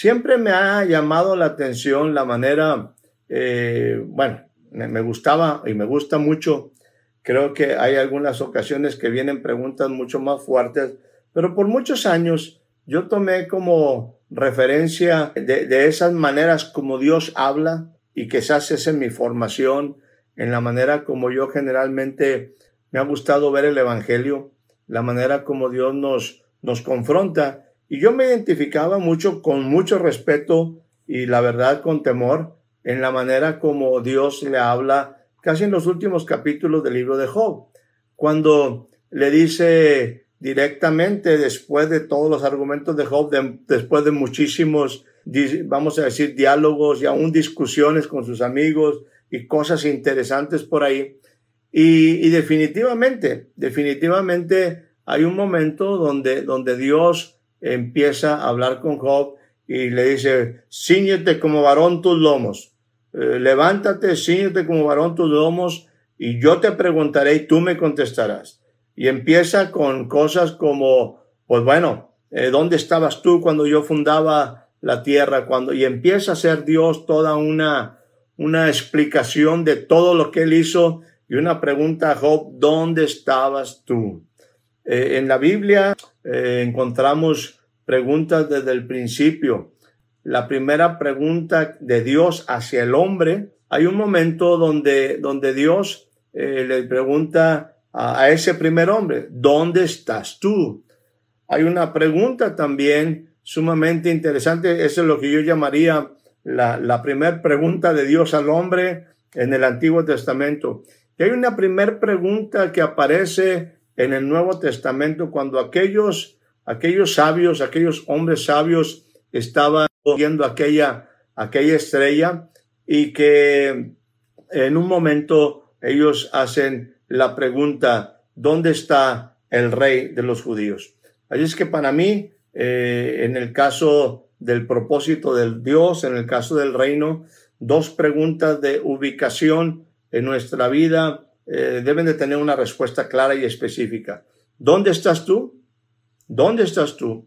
Siempre me ha llamado la atención la manera, eh, bueno, me gustaba y me gusta mucho. Creo que hay algunas ocasiones que vienen preguntas mucho más fuertes, pero por muchos años yo tomé como referencia de, esas maneras como Dios habla y quizás es en mi formación, en la manera como yo generalmente me ha gustado ver el Evangelio, la manera como Dios nos, nos confronta y yo me identificaba mucho con mucho respeto y la verdad con temor en la manera como Dios le habla casi en los últimos capítulos del libro de Job, cuando le dice directamente después de todos los argumentos de Job, después de muchísimos, vamos a decir, diálogos y aún discusiones con sus amigos y cosas interesantes por ahí. Y, y definitivamente, definitivamente hay un momento donde, donde Dios empieza a hablar con Job y le dice, ciñete como varón tus lomos, eh, levántate, ciñete como varón tus lomos y yo te preguntaré y tú me contestarás. Y empieza con cosas como, pues bueno, eh, ¿dónde estabas tú cuando yo fundaba la tierra? Cuando, y empieza a ser Dios toda una, una explicación de todo lo que él hizo y una pregunta a Job, ¿dónde estabas tú? Eh, en la Biblia eh, encontramos preguntas desde el principio. La primera pregunta de Dios hacia el hombre, hay un momento donde, donde Dios eh, le pregunta a, ese primer hombre, ¿dónde estás tú? Hay una pregunta también sumamente interesante, eso es lo que yo llamaría la, la primera pregunta de Dios al hombre en el Antiguo Testamento. Y hay una primera pregunta que aparece en el Nuevo Testamento cuando aquellos, aquellos sabios, aquellos hombres sabios estaban viendo aquella, aquella estrella y que en un momento ellos hacen la pregunta, ¿dónde está el rey de los judíos? Así es que para mí, eh, en el caso del propósito del Dios, en el caso del reino, dos preguntas de ubicación en nuestra vida eh, deben de tener una respuesta clara y específica. ¿Dónde estás tú? ¿Dónde estás tú?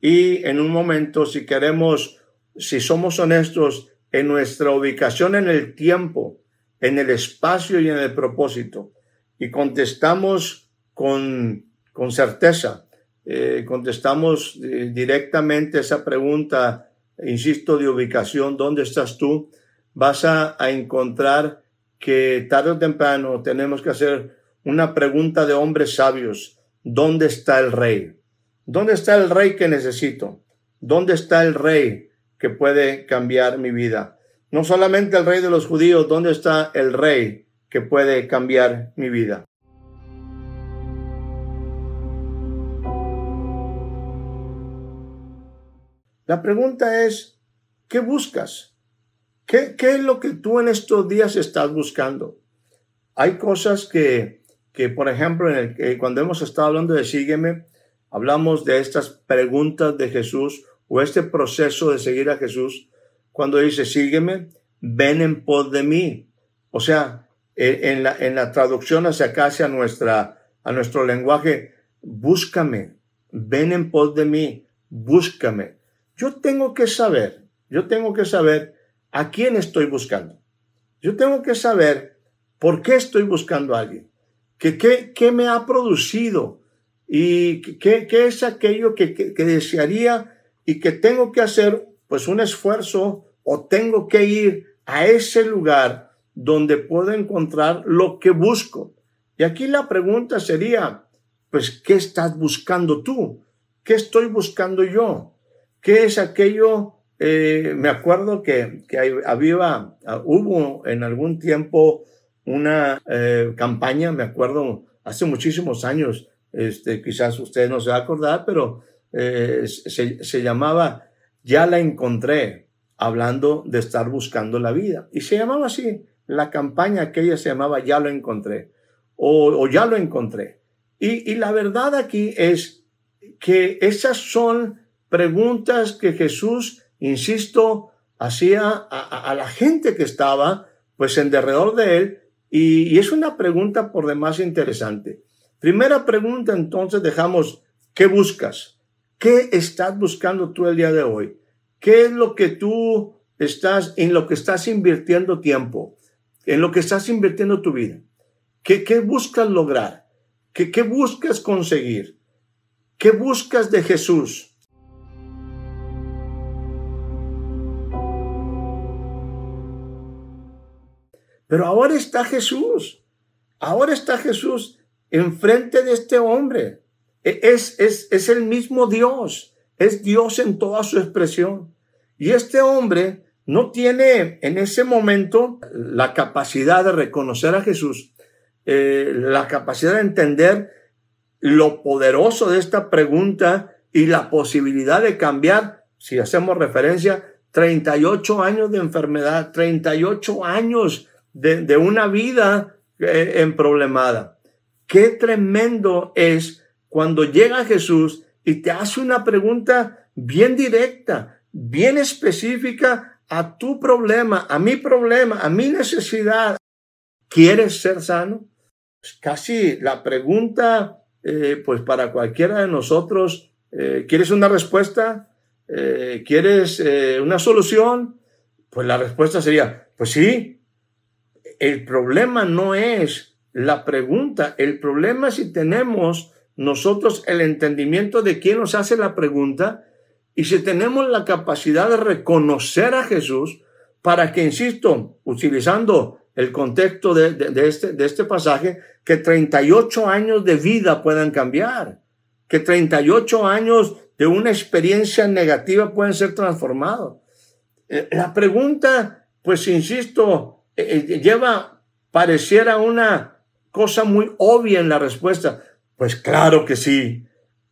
Y en un momento, si queremos, si somos honestos en nuestra ubicación en el tiempo, en el espacio y en el propósito, y contestamos con, con certeza, eh, contestamos eh, directamente esa pregunta, insisto, de ubicación, ¿dónde estás tú? Vas a, a encontrar que tarde o temprano tenemos que hacer una pregunta de hombres sabios. ¿Dónde está el rey? ¿Dónde está el rey que necesito? ¿Dónde está el rey que puede cambiar mi vida? No solamente el rey de los judíos, ¿dónde está el rey que puede cambiar mi vida? La pregunta es, ¿qué buscas? ¿Qué, es lo que tú en estos días estás buscando? Hay cosas que, que por ejemplo, en el, cuando hemos estado hablando de sígueme, hablamos de estas preguntas de Jesús o este proceso de seguir a Jesús. Cuando dice sígueme, ven en pos de mí. O sea, en la, en la traducción hacia acá, hacia nuestra, a nuestro lenguaje, búscame, ven en pos de mí, búscame. Yo tengo que saber, yo tengo que saber ¿A quién estoy buscando? Yo tengo que saber por qué estoy buscando a alguien. ¿Qué, qué, me ha producido? ¿Y qué, qué es aquello que, que, desearía y que tengo que hacer pues un esfuerzo o tengo que ir a ese lugar donde puedo encontrar lo que busco? Y aquí la pregunta sería, pues, ¿qué estás buscando tú? ¿Qué estoy buscando yo? ¿Qué es aquello eh, me acuerdo que, había, hubo en algún tiempo una eh, campaña, me acuerdo, hace muchísimos años, este, quizás usted no se va a acordar, pero eh, se, llamaba Ya la encontré, hablando de estar buscando la vida. Y se llamaba así, la campaña aquella se llamaba Ya lo encontré, o, Ya lo encontré. Y la verdad aquí es que esas son preguntas que Jesús, insisto, hacía a, la gente que estaba pues en derredor de él y, y, es una pregunta por demás interesante. Primera pregunta entonces dejamos, ¿qué buscas? ¿Qué estás buscando tú el día de hoy? ¿Qué es lo que tú estás, en lo que estás invirtiendo tiempo? ¿En lo que estás invirtiendo tu vida? ¿Qué, qué buscas lograr? ¿Qué, ¿Qué buscas conseguir? ¿Qué buscas de Jesús? Pero ahora está Jesús. Ahora está Jesús enfrente de este hombre. E, es, es, es el mismo Dios. Es Dios en toda su expresión. Y este hombre no tiene en ese momento la capacidad de reconocer a Jesús, eh, la capacidad de entender lo poderoso de esta pregunta y la posibilidad de cambiar, si hacemos referencia, 38 años de enfermedad, 38 años de, una vida eh, en problemada. Qué tremendo es cuando llega Jesús y te hace una pregunta bien directa, bien específica a tu problema, a mi problema, a mi necesidad. ¿Quieres ser sano? Casi la pregunta, eh, pues para cualquiera de nosotros, eh, ¿quieres una respuesta? Eh, ¿Quieres una solución? Pues la respuesta sería, pues sí. El problema no es la pregunta, el problema es si tenemos nosotros el entendimiento de quién nos hace la pregunta y si tenemos la capacidad de reconocer a Jesús para que, insisto, utilizando el contexto de, de, este, de este pasaje, que 38 años de vida puedan cambiar, que 38 años de una experiencia negativa pueden ser transformados. Eh, la pregunta, pues insisto, eh, eh, lleva, pareciera una cosa muy obvia en la respuesta, pues claro que sí,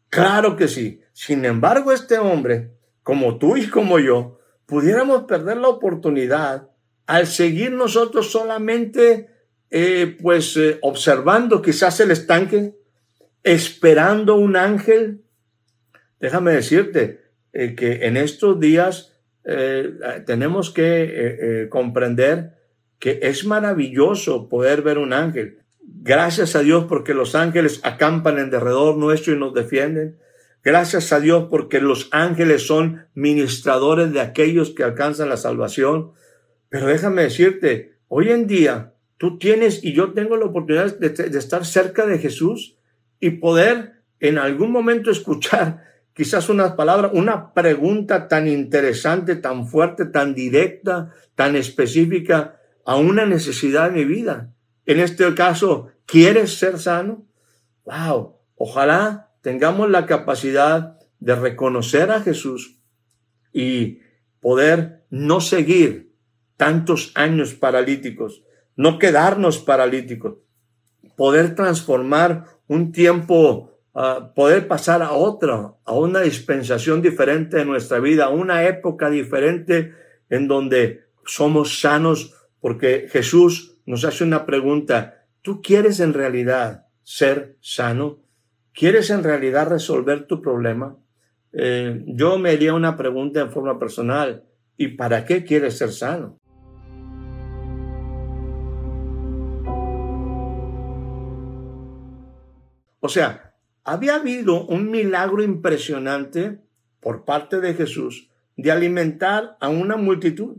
claro que sí. Sin embargo, este hombre, como tú y como yo, pudiéramos perder la oportunidad al seguir nosotros solamente, eh, pues, observando quizás el estanque, esperando un ángel. Déjame decirte que en estos días tenemos que comprender que es maravilloso poder ver un ángel. Gracias a Dios porque los ángeles acampan en derredor nuestro y nos defienden. Gracias a Dios porque los ángeles son ministradores de aquellos que alcanzan la salvación. Pero déjame decirte, hoy en día tú tienes y yo tengo la oportunidad de, de estar cerca de Jesús y poder en algún momento escuchar quizás unas palabras, una pregunta tan interesante, tan fuerte, tan directa, tan específica a una necesidad de mi vida. En este caso, ¿quieres ser sano? Wow, ojalá tengamos la capacidad de reconocer a Jesús y poder no seguir tantos años paralíticos, no quedarnos paralíticos, poder transformar un tiempo, uh, poder pasar a otra, a una dispensación diferente de nuestra vida, a una época diferente en donde somos sanos porque Jesús nos hace una pregunta. ¿Tú quieres en realidad ser sano? ¿Quieres en realidad resolver tu problema? Eh, yo me haría una pregunta en forma personal. ¿Y para qué quieres ser sano? O sea, había habido un milagro impresionante por parte de Jesús de alimentar a una multitud.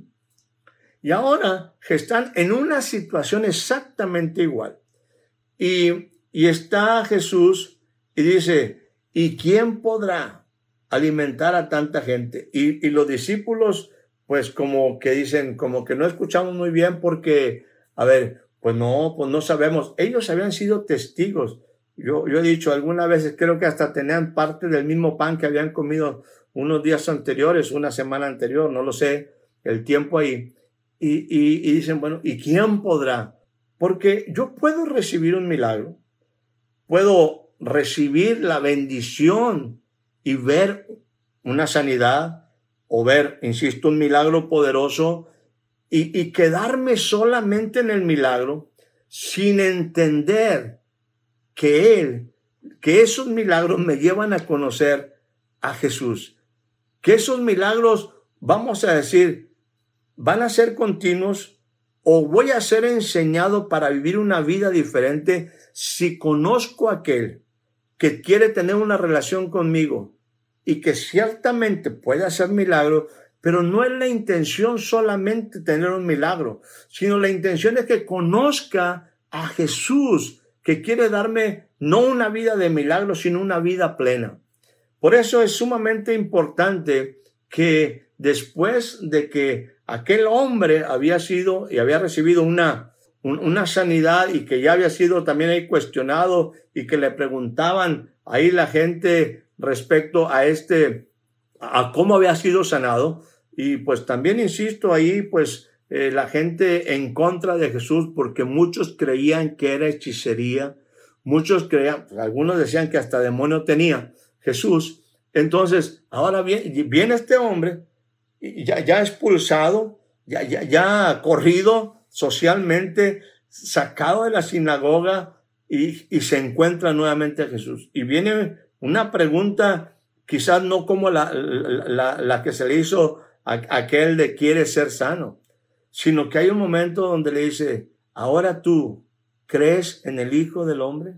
Y ahora están en una situación exactamente igual. Y, y está Jesús y dice, ¿y quién podrá alimentar a tanta gente? Y, y los discípulos, pues como que dicen, como que no escuchamos muy bien porque, a ver, pues no, pues no sabemos. Ellos habían sido testigos. Yo, yo he dicho algunas veces, creo que hasta tenían parte del mismo pan que habían comido unos días anteriores, una semana anterior, no lo sé, el tiempo ahí y, dicen, bueno, ¿y quién podrá? Porque yo puedo recibir un milagro, puedo recibir la bendición y ver una sanidad o ver, insisto, un milagro poderoso y, y quedarme solamente en el milagro sin entender que Él, que esos milagros me llevan a conocer a Jesús, que esos milagros, vamos a decir, van a ser continuos o voy a ser enseñado para vivir una vida diferente si conozco a aquel que quiere tener una relación conmigo y que ciertamente puede hacer milagros, pero no es la intención solamente tener un milagro, sino la intención es que conozca a Jesús, que quiere darme no una vida de milagros, sino una vida plena. Por eso es sumamente importante que después de que aquel hombre había sido y había recibido una, una sanidad y que ya había sido también ahí cuestionado y que le preguntaban ahí la gente respecto a este, a cómo había sido sanado. Y pues también insisto ahí, pues eh, la gente en contra de Jesús porque muchos creían que era hechicería, muchos creían, algunos decían que hasta demonio tenía Jesús. Entonces, ahora viene, viene este hombre, ya, ya expulsado, ya, ya, ya corrido socialmente, sacado de la sinagoga y, y se encuentra nuevamente a Jesús. Y viene una pregunta, quizás no como la, la, la que se le hizo a aquel de quiere ser sano, sino que hay un momento donde le dice, ahora tú crees en el Hijo del Hombre.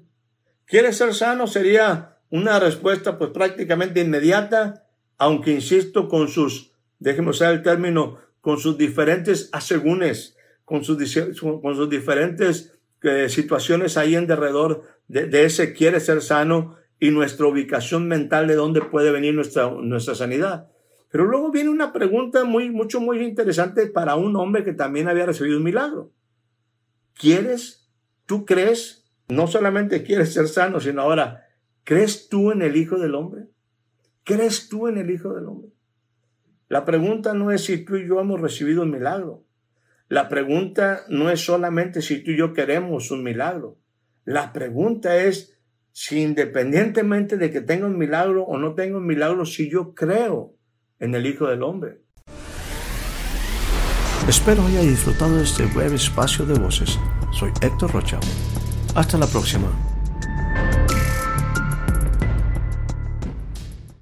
¿Quieres ser sano? Sería una respuesta pues prácticamente inmediata, aunque insisto con sus, déjeme usar el término, con sus diferentes asegúnes, con sus, con sus diferentes eh, situaciones ahí en derredor de, de, ese quiere ser sano y nuestra ubicación mental de dónde puede venir nuestra, nuestra sanidad. Pero luego viene una pregunta muy, mucho, muy interesante para un hombre que también había recibido un milagro. ¿Quieres? ¿Tú crees? No solamente quieres ser sano, sino ahora, ¿crees tú en el Hijo del Hombre? ¿Crees tú en el Hijo del Hombre? La pregunta no es si tú y yo hemos recibido un milagro. La pregunta no es solamente si tú y yo queremos un milagro. La pregunta es si independientemente de que tenga un milagro o no tenga un milagro, si yo creo en el Hijo del Hombre. Espero haya disfrutado de este breve espacio de voces. Soy Héctor Rocha. Hasta la próxima.